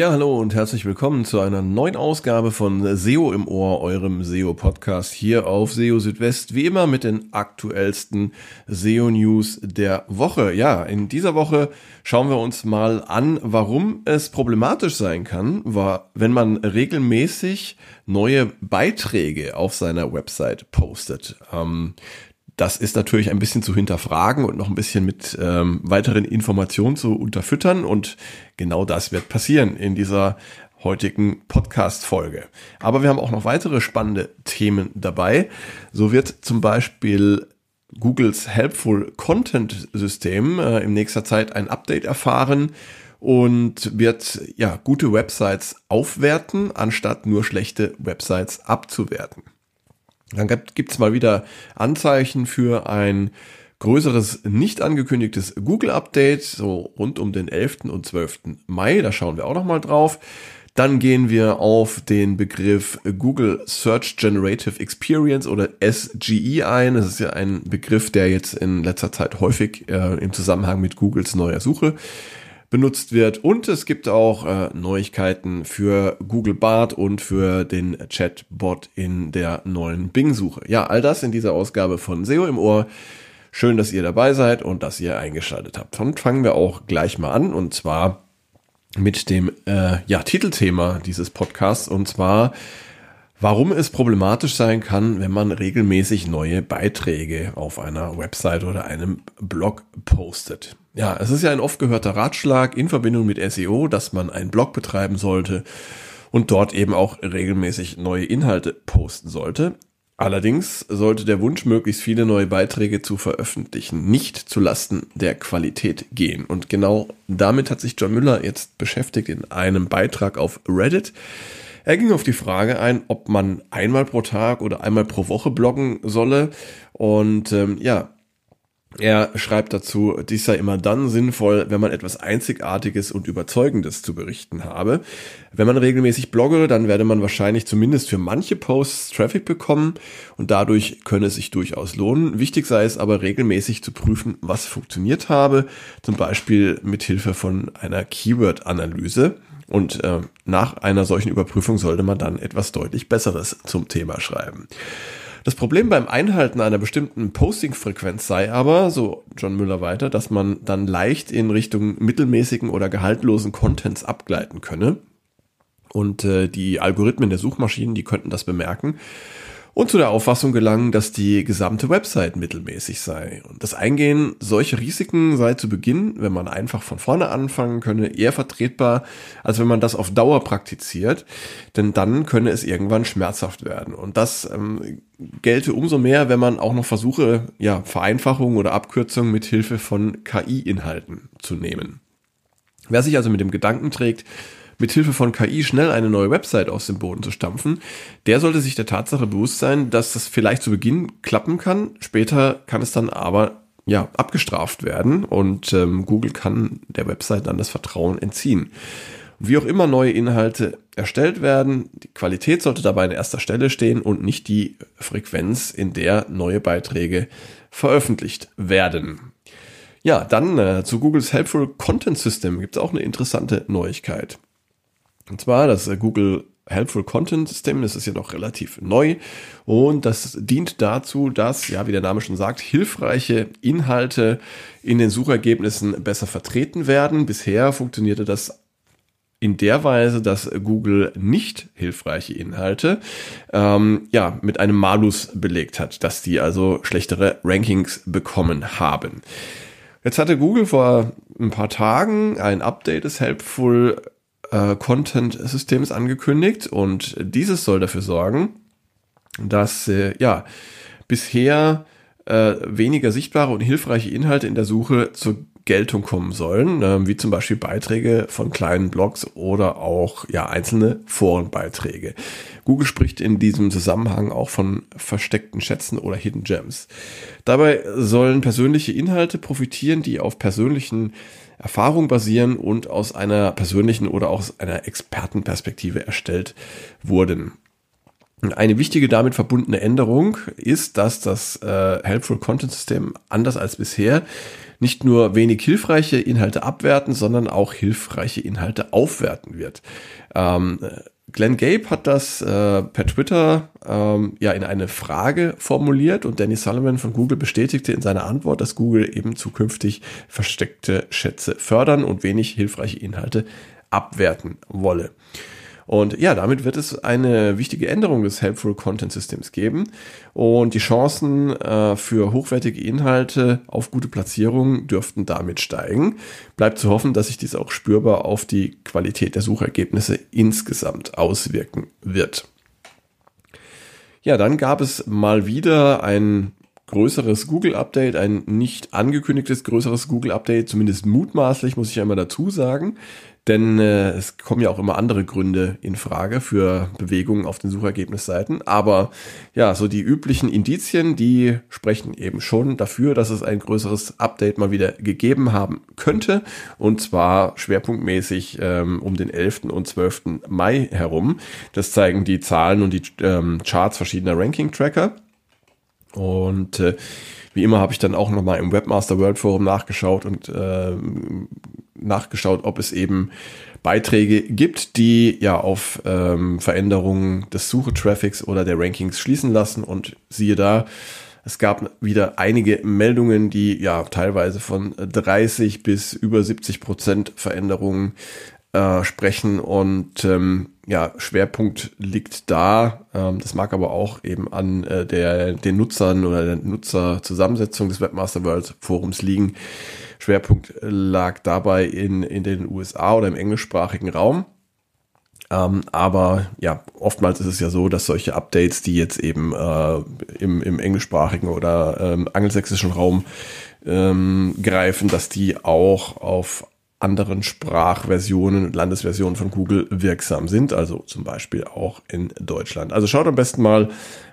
Ja, hallo und herzlich willkommen zu einer neuen Ausgabe von SEO im Ohr, eurem SEO-Podcast hier auf SEO Südwest, wie immer mit den aktuellsten SEO-News der Woche. Ja, in dieser Woche schauen wir uns mal an, warum es problematisch sein kann, wenn man regelmäßig neue Beiträge auf seiner Website postet. Ähm, das ist natürlich ein bisschen zu hinterfragen und noch ein bisschen mit ähm, weiteren Informationen zu unterfüttern. Und genau das wird passieren in dieser heutigen Podcast-Folge. Aber wir haben auch noch weitere spannende Themen dabei. So wird zum Beispiel Googles Helpful Content System äh, in nächster Zeit ein Update erfahren und wird ja gute Websites aufwerten, anstatt nur schlechte Websites abzuwerten. Dann gibt es mal wieder Anzeichen für ein größeres nicht angekündigtes Google-Update, so rund um den 11. und 12. Mai. Da schauen wir auch noch mal drauf. Dann gehen wir auf den Begriff Google Search Generative Experience oder SGE ein. Das ist ja ein Begriff, der jetzt in letzter Zeit häufig äh, im Zusammenhang mit Googles neuer Suche benutzt wird. Und es gibt auch äh, Neuigkeiten für Google Bart und für den Chatbot in der neuen Bing-Suche. Ja, all das in dieser Ausgabe von SEO im Ohr. Schön, dass ihr dabei seid und dass ihr eingeschaltet habt. Und fangen wir auch gleich mal an und zwar mit dem äh, ja, Titelthema dieses Podcasts und zwar warum es problematisch sein kann, wenn man regelmäßig neue Beiträge auf einer Website oder einem Blog postet. Ja, es ist ja ein oft gehörter Ratschlag in Verbindung mit SEO, dass man einen Blog betreiben sollte und dort eben auch regelmäßig neue Inhalte posten sollte. Allerdings sollte der Wunsch, möglichst viele neue Beiträge zu veröffentlichen, nicht zulasten der Qualität gehen. Und genau damit hat sich John Müller jetzt beschäftigt in einem Beitrag auf Reddit. Er ging auf die Frage ein, ob man einmal pro Tag oder einmal pro Woche bloggen solle. Und ähm, ja, er schreibt dazu, dies sei immer dann sinnvoll, wenn man etwas Einzigartiges und Überzeugendes zu berichten habe. Wenn man regelmäßig blogge, dann werde man wahrscheinlich zumindest für manche Posts Traffic bekommen und dadurch könne es sich durchaus lohnen. Wichtig sei es aber regelmäßig zu prüfen, was funktioniert habe, zum Beispiel mit Hilfe von einer Keyword-Analyse. Und äh, nach einer solchen Überprüfung sollte man dann etwas deutlich Besseres zum Thema schreiben. Das Problem beim Einhalten einer bestimmten Posting-Frequenz sei aber, so John Müller weiter, dass man dann leicht in Richtung mittelmäßigen oder gehaltlosen Contents abgleiten könne. Und äh, die Algorithmen der Suchmaschinen, die könnten das bemerken und zu der Auffassung gelangen, dass die gesamte Website mittelmäßig sei. Und das Eingehen solcher Risiken sei zu Beginn, wenn man einfach von vorne anfangen könne, eher vertretbar, als wenn man das auf Dauer praktiziert, denn dann könne es irgendwann schmerzhaft werden. Und das ähm, gelte umso mehr, wenn man auch noch versuche, ja, Vereinfachungen oder Abkürzungen mit Hilfe von KI-Inhalten zu nehmen. Wer sich also mit dem Gedanken trägt, mit Hilfe von KI schnell eine neue Website aus dem Boden zu stampfen, der sollte sich der Tatsache bewusst sein, dass das vielleicht zu Beginn klappen kann, später kann es dann aber ja abgestraft werden und ähm, Google kann der Website dann das Vertrauen entziehen. Wie auch immer neue Inhalte erstellt werden, die Qualität sollte dabei an erster Stelle stehen und nicht die Frequenz, in der neue Beiträge veröffentlicht werden. Ja, dann äh, zu Googles Helpful Content System gibt es auch eine interessante Neuigkeit. Und zwar das äh, Google Helpful Content System, das ist ja noch relativ neu und das dient dazu, dass, ja, wie der Name schon sagt, hilfreiche Inhalte in den Suchergebnissen besser vertreten werden. Bisher funktionierte das in der Weise, dass Google nicht hilfreiche Inhalte ähm, ja mit einem Malus belegt hat, dass die also schlechtere Rankings bekommen haben. Jetzt hatte Google vor ein paar Tagen ein Update des Helpful äh, Content-Systems angekündigt und dieses soll dafür sorgen, dass äh, ja bisher äh, weniger sichtbare und hilfreiche Inhalte in der Suche zur Geltung kommen sollen, äh, wie zum Beispiel Beiträge von kleinen Blogs oder auch ja einzelne Forenbeiträge. Google spricht in diesem Zusammenhang auch von versteckten Schätzen oder Hidden Gems. Dabei sollen persönliche Inhalte profitieren, die auf persönlichen Erfahrung basieren und aus einer persönlichen oder aus einer Expertenperspektive erstellt wurden. Eine wichtige damit verbundene Änderung ist, dass das äh, Helpful Content System anders als bisher nicht nur wenig hilfreiche Inhalte abwerten, sondern auch hilfreiche Inhalte aufwerten wird. Ähm, Glenn Gabe hat das äh, per Twitter ähm, ja in eine Frage formuliert und Danny Sullivan von Google bestätigte in seiner Antwort, dass Google eben zukünftig versteckte Schätze fördern und wenig hilfreiche Inhalte abwerten wolle. Und ja, damit wird es eine wichtige Änderung des Helpful Content Systems geben. Und die Chancen äh, für hochwertige Inhalte auf gute Platzierungen dürften damit steigen. Bleibt zu hoffen, dass sich dies auch spürbar auf die Qualität der Suchergebnisse insgesamt auswirken wird. Ja, dann gab es mal wieder ein größeres Google-Update, ein nicht angekündigtes größeres Google-Update, zumindest mutmaßlich, muss ich einmal dazu sagen. Denn äh, es kommen ja auch immer andere Gründe in Frage für Bewegungen auf den Suchergebnisseiten. Aber ja, so die üblichen Indizien, die sprechen eben schon dafür, dass es ein größeres Update mal wieder gegeben haben könnte. Und zwar schwerpunktmäßig ähm, um den 11. und 12. Mai herum. Das zeigen die Zahlen und die ähm, Charts verschiedener Ranking-Tracker. Und äh, wie immer habe ich dann auch nochmal im Webmaster World Forum nachgeschaut und äh, nachgeschaut, ob es eben Beiträge gibt, die ja auf ähm, Veränderungen des Suche-Traffics oder der Rankings schließen lassen. Und siehe da, es gab wieder einige Meldungen, die ja teilweise von 30 bis über 70 Prozent Veränderungen äh, sprechen. Und ähm, ja, Schwerpunkt liegt da. Ähm, das mag aber auch eben an äh, der, den Nutzern oder der Nutzerzusammensetzung des Webmaster World Forums liegen Schwerpunkt lag dabei in, in den USA oder im englischsprachigen Raum. Ähm, aber ja, oftmals ist es ja so, dass solche Updates, die jetzt eben äh, im, im englischsprachigen oder ähm, angelsächsischen Raum ähm, greifen, dass die auch auf anderen Sprachversionen und Landesversionen von Google wirksam sind, also zum Beispiel auch in Deutschland. Also schaut am besten mal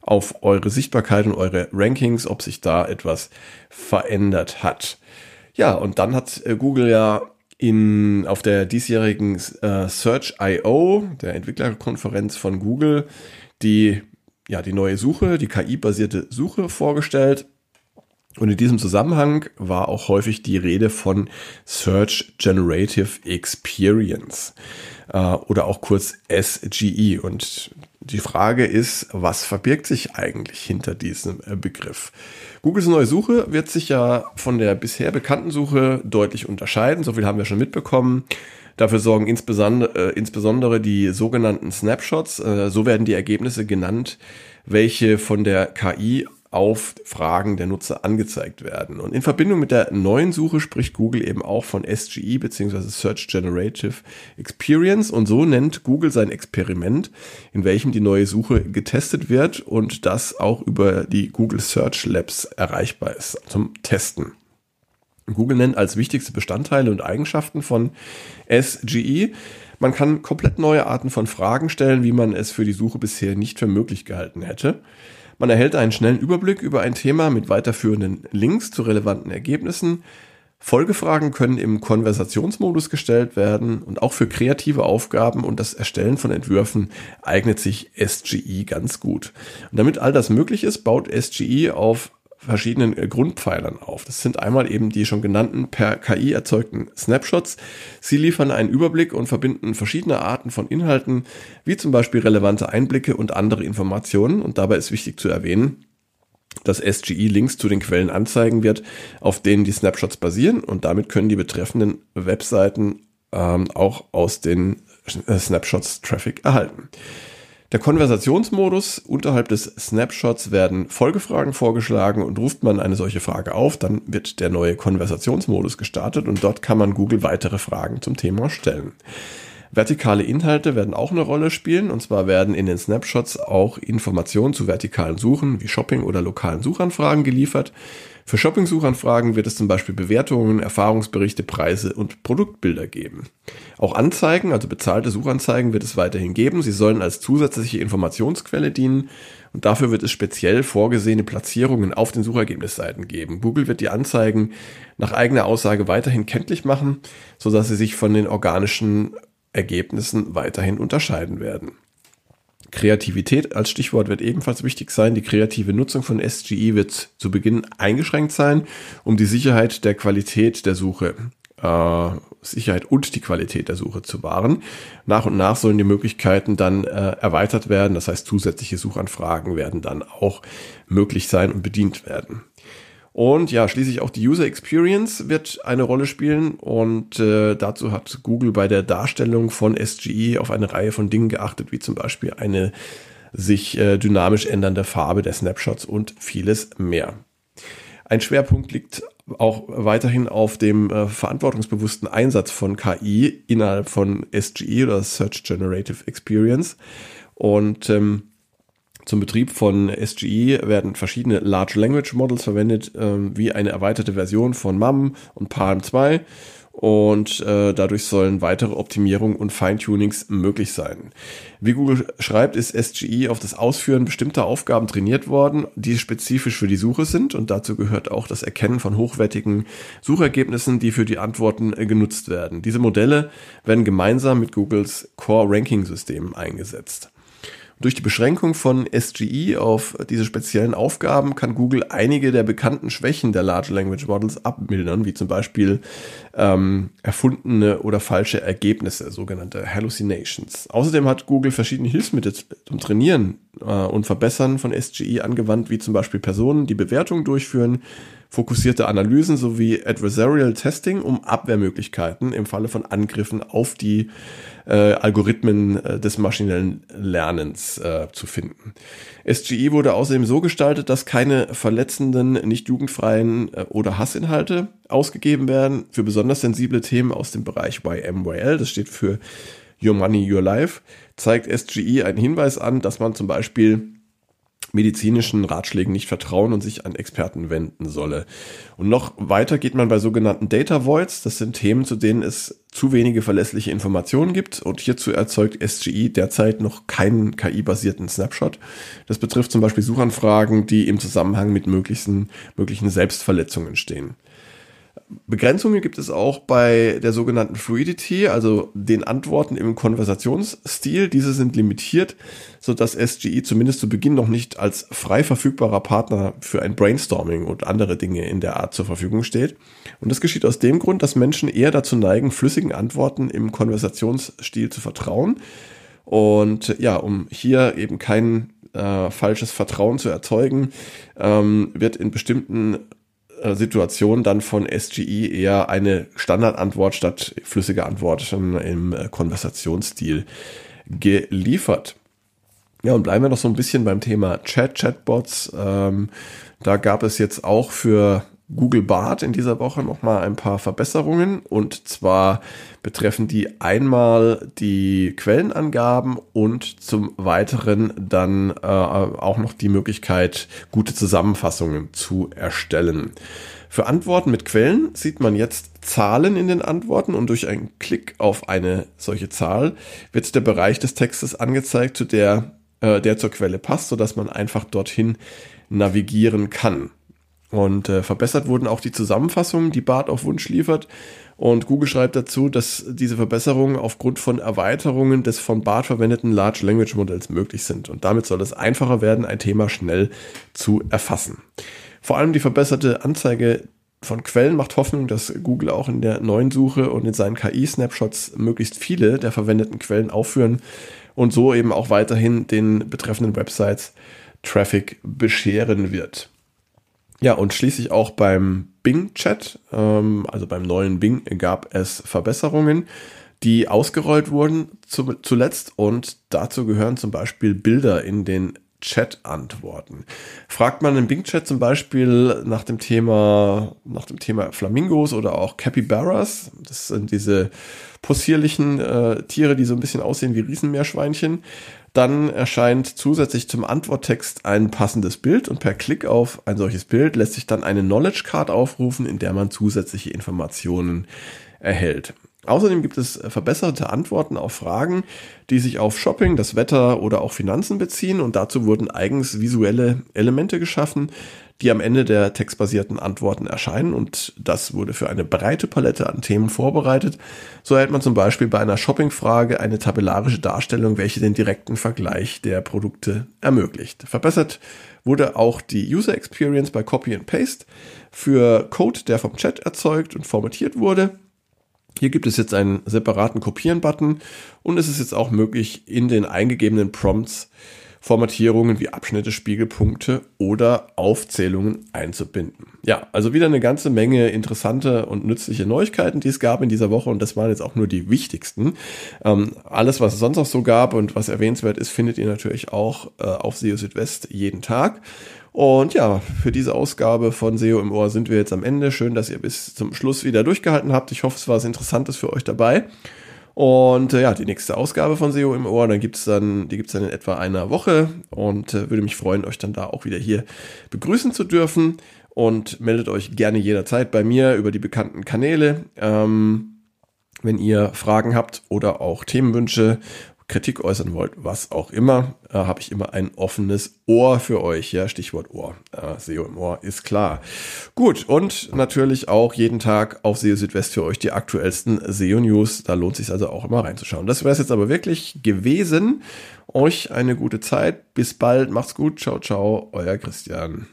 auf eure Sichtbarkeit und eure Rankings, ob sich da etwas verändert hat. Ja, und dann hat äh, Google ja in, auf der diesjährigen äh, Search I.O., der Entwicklerkonferenz von Google, die, ja, die neue Suche, die KI-basierte Suche vorgestellt. Und in diesem Zusammenhang war auch häufig die Rede von Search Generative Experience äh, oder auch kurz SGE. Und die Frage ist, was verbirgt sich eigentlich hinter diesem äh, Begriff? Googles neue Suche wird sich ja von der bisher bekannten Suche deutlich unterscheiden. So viel haben wir schon mitbekommen. Dafür sorgen insbesondere, äh, insbesondere die sogenannten Snapshots. Äh, so werden die Ergebnisse genannt, welche von der KI auf Fragen der Nutzer angezeigt werden. Und in Verbindung mit der neuen Suche spricht Google eben auch von SGE bzw. Search Generative Experience und so nennt Google sein Experiment, in welchem die neue Suche getestet wird und das auch über die Google Search Labs erreichbar ist zum Testen. Google nennt als wichtigste Bestandteile und Eigenschaften von SGE, man kann komplett neue Arten von Fragen stellen, wie man es für die Suche bisher nicht für möglich gehalten hätte. Man erhält einen schnellen Überblick über ein Thema mit weiterführenden Links zu relevanten Ergebnissen. Folgefragen können im Konversationsmodus gestellt werden und auch für kreative Aufgaben und das Erstellen von Entwürfen eignet sich SGE ganz gut. Und damit all das möglich ist, baut SGE auf verschiedenen äh, Grundpfeilern auf. Das sind einmal eben die schon genannten per KI erzeugten Snapshots. Sie liefern einen Überblick und verbinden verschiedene Arten von Inhalten, wie zum Beispiel relevante Einblicke und andere Informationen. Und dabei ist wichtig zu erwähnen, dass SGE Links zu den Quellen anzeigen wird, auf denen die Snapshots basieren. Und damit können die betreffenden Webseiten ähm, auch aus den Snapshots Traffic erhalten. Der Konversationsmodus unterhalb des Snapshots werden Folgefragen vorgeschlagen und ruft man eine solche Frage auf, dann wird der neue Konversationsmodus gestartet und dort kann man Google weitere Fragen zum Thema stellen. Vertikale Inhalte werden auch eine Rolle spielen und zwar werden in den Snapshots auch Informationen zu vertikalen Suchen wie Shopping oder lokalen Suchanfragen geliefert. Für Shopping-Suchanfragen wird es zum Beispiel Bewertungen, Erfahrungsberichte, Preise und Produktbilder geben. Auch Anzeigen, also bezahlte Suchanzeigen, wird es weiterhin geben. Sie sollen als zusätzliche Informationsquelle dienen und dafür wird es speziell vorgesehene Platzierungen auf den Suchergebnisseiten geben. Google wird die Anzeigen nach eigener Aussage weiterhin kenntlich machen, sodass sie sich von den organischen Ergebnissen weiterhin unterscheiden werden. Kreativität als Stichwort wird ebenfalls wichtig sein. Die kreative Nutzung von SGE wird zu Beginn eingeschränkt sein, um die Sicherheit der Qualität der Suche äh, Sicherheit und die Qualität der Suche zu wahren. Nach und nach sollen die Möglichkeiten dann äh, erweitert werden. Das heißt, zusätzliche Suchanfragen werden dann auch möglich sein und bedient werden. Und ja, schließlich auch die User Experience wird eine Rolle spielen und äh, dazu hat Google bei der Darstellung von SGE auf eine Reihe von Dingen geachtet, wie zum Beispiel eine sich äh, dynamisch ändernde Farbe der Snapshots und vieles mehr. Ein Schwerpunkt liegt auch weiterhin auf dem äh, verantwortungsbewussten Einsatz von KI innerhalb von SGE oder Search Generative Experience. Und ähm, zum Betrieb von SGE werden verschiedene Large Language Models verwendet, ähm, wie eine erweiterte Version von MAM und Palm 2 und äh, dadurch sollen weitere Optimierungen und Feintunings möglich sein. Wie Google schreibt, ist SGE auf das Ausführen bestimmter Aufgaben trainiert worden, die spezifisch für die Suche sind und dazu gehört auch das Erkennen von hochwertigen Suchergebnissen, die für die Antworten äh, genutzt werden. Diese Modelle werden gemeinsam mit Googles Core Ranking System eingesetzt. Durch die Beschränkung von SGE auf diese speziellen Aufgaben kann Google einige der bekannten Schwächen der Large Language Models abmildern, wie zum Beispiel ähm, erfundene oder falsche Ergebnisse, sogenannte Hallucinations. Außerdem hat Google verschiedene Hilfsmittel zum Trainieren äh, und Verbessern von SGE angewandt, wie zum Beispiel Personen, die Bewertungen durchführen, fokussierte Analysen sowie Adversarial Testing, um Abwehrmöglichkeiten im Falle von Angriffen auf die äh, Algorithmen äh, des maschinellen Lernens äh, zu finden. SGE wurde außerdem so gestaltet, dass keine verletzenden, nicht jugendfreien äh, oder Hassinhalte ausgegeben werden. Für besonders sensible Themen aus dem Bereich YMYL, das steht für Your Money, Your Life, zeigt SGE einen Hinweis an, dass man zum Beispiel medizinischen Ratschlägen nicht vertrauen und sich an Experten wenden solle. Und noch weiter geht man bei sogenannten Data Voids. Das sind Themen, zu denen es zu wenige verlässliche Informationen gibt. Und hierzu erzeugt SGE derzeit noch keinen KI-basierten Snapshot. Das betrifft zum Beispiel Suchanfragen, die im Zusammenhang mit möglichen, möglichen Selbstverletzungen stehen. Begrenzungen gibt es auch bei der sogenannten Fluidity, also den Antworten im Konversationsstil. Diese sind limitiert, sodass SGE zumindest zu Beginn noch nicht als frei verfügbarer Partner für ein Brainstorming und andere Dinge in der Art zur Verfügung steht. Und das geschieht aus dem Grund, dass Menschen eher dazu neigen, flüssigen Antworten im Konversationsstil zu vertrauen. Und ja, um hier eben kein äh, falsches Vertrauen zu erzeugen, ähm, wird in bestimmten Situation dann von SGE eher eine Standardantwort statt flüssige Antwort im äh, Konversationsstil geliefert. Ja, und bleiben wir noch so ein bisschen beim Thema Chat, Chatbots. Ähm, da gab es jetzt auch für Google Bart in dieser Woche nochmal ein paar Verbesserungen und zwar betreffen die einmal die Quellenangaben und zum weiteren dann äh, auch noch die Möglichkeit, gute Zusammenfassungen zu erstellen. Für Antworten mit Quellen sieht man jetzt Zahlen in den Antworten und durch einen Klick auf eine solche Zahl wird der Bereich des Textes angezeigt, zu der, äh, der zur Quelle passt, sodass man einfach dorthin navigieren kann. Und äh, verbessert wurden auch die Zusammenfassungen, die BART auf Wunsch liefert. Und Google schreibt dazu, dass diese Verbesserungen aufgrund von Erweiterungen des von BART verwendeten Large Language Modells möglich sind. Und damit soll es einfacher werden, ein Thema schnell zu erfassen. Vor allem die verbesserte Anzeige von Quellen macht Hoffnung, dass Google auch in der neuen Suche und in seinen KI-Snapshots möglichst viele der verwendeten Quellen aufführen und so eben auch weiterhin den betreffenden Websites Traffic bescheren wird. Ja, und schließlich auch beim Bing-Chat, ähm, also beim neuen Bing, gab es Verbesserungen, die ausgerollt wurden zu, zuletzt und dazu gehören zum Beispiel Bilder in den Chat-Antworten. Fragt man im Bing-Chat zum Beispiel nach dem Thema, nach dem Thema Flamingos oder auch Capybaras, das sind diese possierlichen äh, Tiere, die so ein bisschen aussehen wie Riesenmeerschweinchen, dann erscheint zusätzlich zum Antworttext ein passendes Bild und per Klick auf ein solches Bild lässt sich dann eine Knowledge Card aufrufen, in der man zusätzliche Informationen erhält. Außerdem gibt es verbesserte Antworten auf Fragen, die sich auf Shopping, das Wetter oder auch Finanzen beziehen und dazu wurden eigens visuelle Elemente geschaffen, die am Ende der textbasierten Antworten erscheinen und das wurde für eine breite Palette an Themen vorbereitet. So erhält man zum Beispiel bei einer Shoppingfrage eine tabellarische Darstellung, welche den direkten Vergleich der Produkte ermöglicht. Verbessert wurde auch die User Experience bei Copy and Paste für Code, der vom Chat erzeugt und formatiert wurde. Hier gibt es jetzt einen separaten Kopieren-Button und es ist jetzt auch möglich, in den eingegebenen Prompts Formatierungen wie Abschnitte, Spiegelpunkte oder Aufzählungen einzubinden. Ja, also wieder eine ganze Menge interessante und nützliche Neuigkeiten, die es gab in dieser Woche und das waren jetzt auch nur die wichtigsten. Ähm, alles, was es sonst noch so gab und was erwähnenswert ist, findet ihr natürlich auch äh, auf SEO Südwest jeden Tag. Und ja, für diese Ausgabe von SEO im Ohr sind wir jetzt am Ende. Schön, dass ihr bis zum Schluss wieder durchgehalten habt. Ich hoffe, es war was Interessantes für euch dabei. Und äh, ja, die nächste Ausgabe von SEO im Ohr, dann gibt's dann, die gibt's dann in etwa einer Woche und äh, würde mich freuen, euch dann da auch wieder hier begrüßen zu dürfen. Und meldet euch gerne jederzeit bei mir über die bekannten Kanäle. Ähm, wenn ihr Fragen habt oder auch Themenwünsche Kritik äußern wollt, was auch immer, äh, habe ich immer ein offenes Ohr für euch. Ja, Stichwort Ohr. Äh, SEO im Ohr ist klar. Gut, und natürlich auch jeden Tag auf SEO Südwest für euch die aktuellsten SEO News. Da lohnt sich also auch immer reinzuschauen. Das wäre es jetzt aber wirklich gewesen. Euch eine gute Zeit. Bis bald. Macht's gut. Ciao, ciao. Euer Christian.